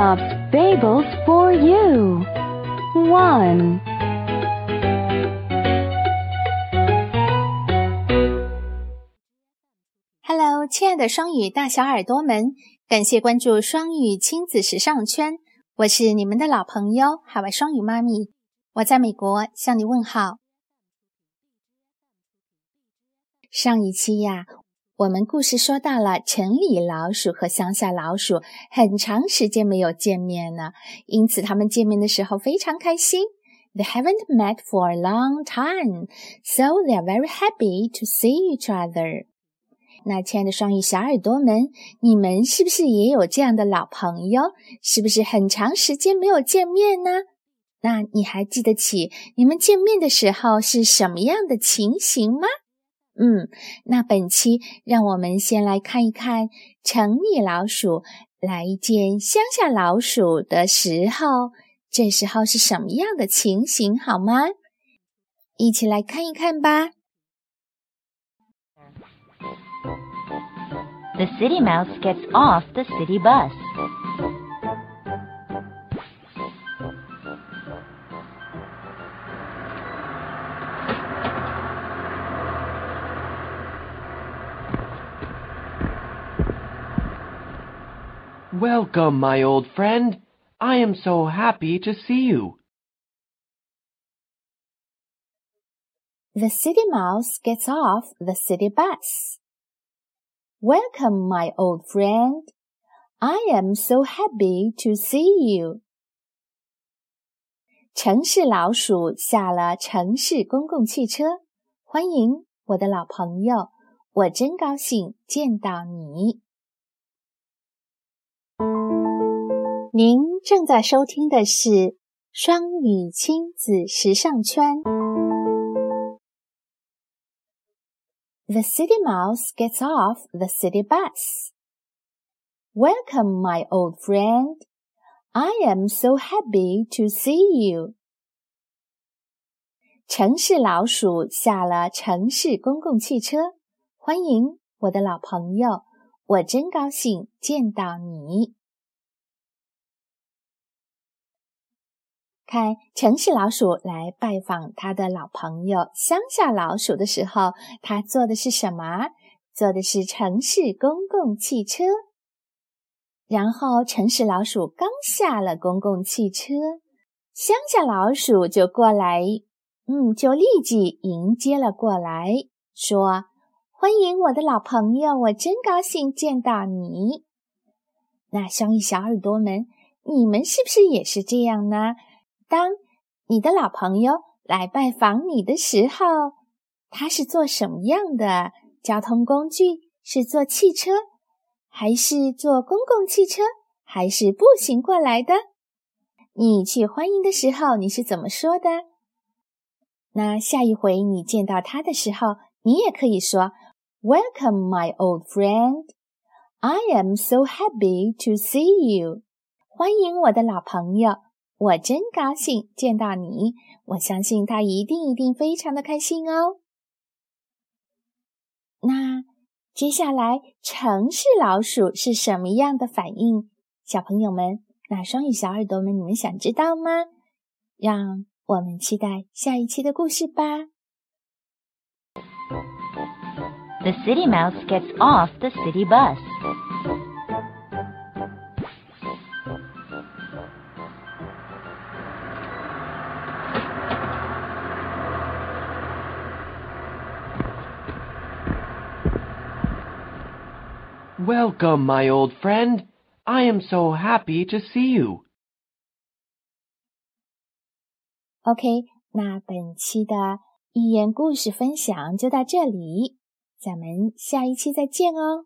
Aesop's Fables for you. 1. Hello，亲爱的双语大小耳朵们，感谢关注双语亲子时尚圈，我是你们的老朋友海外双语妈咪，我在美国向你问好。上一期呀，我们故事说到了城里老鼠和乡下老鼠很长时间没有见面了，因此他们见面的时候非常开心。They haven't met for a long time, so they are very happy to see each other. 那亲爱的双语小耳朵们，你们是不是也有这样的老朋友？是不是很长时间没有见面呢？那你还记得起你们见面的时候是什么样的情形吗？嗯，那本期让我们先来看一看城里老鼠来见乡下老鼠的时候，这时候是什么样的情形，好吗？一起来看一看吧。The city mouse gets off the city bus. Welcome, my old friend. I am so happy to see you. The city mouse gets off the city bus. Welcome, my old friend. I am so happy to see you. 城市老鼠下了城市公共汽车，欢迎我的老朋友，我真高兴见到你。 您正在收听的是双语亲子时尚圈。The city mouse gets off the city bus. Welcome, my old friend. I am so happy to see you. 城市老鼠下了城市公共汽车，欢迎我的老朋友，我真高兴见到你。看城市老鼠来拜访他的老朋友乡下老鼠的时候，他坐的是什么？坐的是城市公共汽车。然后城市老鼠刚下了公共汽车，乡下老鼠就过来，嗯，就立即迎接了过来，说：“欢迎我的老朋友，我真高兴见到你。”那双语小耳朵们，你们是不是也是这样呢？当你的老朋友来拜访你的时候，他是坐什么样的交通工具？是坐汽车，还是坐公共汽车，还是步行过来的？你去欢迎的时候，你是怎么说的？那下一回你见到他的时候，你也可以说：“Welcome, my old friend. I am so happy to see you.” 欢迎我的老朋友。我真高兴见到你，我相信他一定一定非常的开心哦。那接下来城市老鼠是什么样的反应？小朋友们，那双语小耳朵们，你们想知道吗？让我们期待下一期的故事吧。The city mouse gets off the city bus. Welcome, my old friend. I am so happy to see you. OK，那本期的寓言故事分享就到这里，咱们下一期再见哦。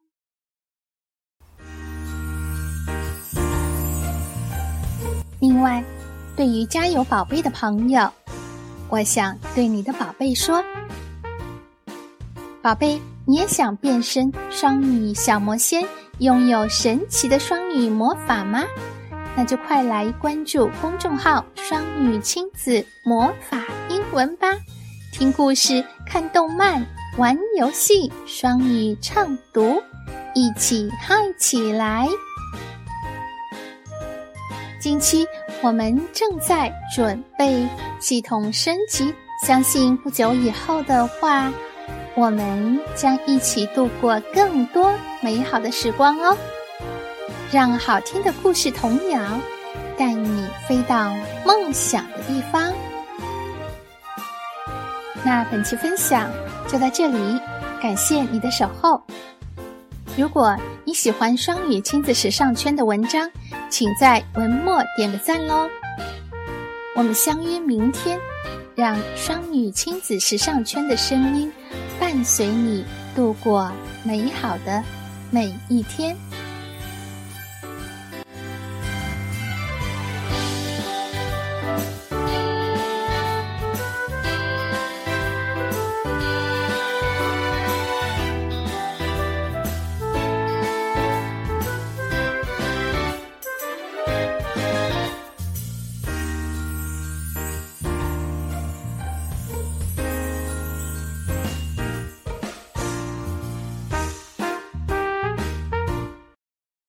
另外，对于家有宝贝的朋友，我想对你的宝贝说：“宝贝。”你也想变身双语小魔仙，拥有神奇的双语魔法吗？那就快来关注公众号“双语亲子魔法英文”吧，听故事、看动漫、玩游戏，双语畅读，一起嗨起来！近期我们正在准备系统升级，相信不久以后的话，我们将一起度过更多美好的时光哦。让好听的故事童谣带你飞到梦想的地方。那本期分享就到这里，感谢你的守候。如果你喜欢双语亲子时尚圈的文章，请在文末点个赞喽！我们相约明天，让双语亲子时尚圈的声音伴随你度过美好的每一天。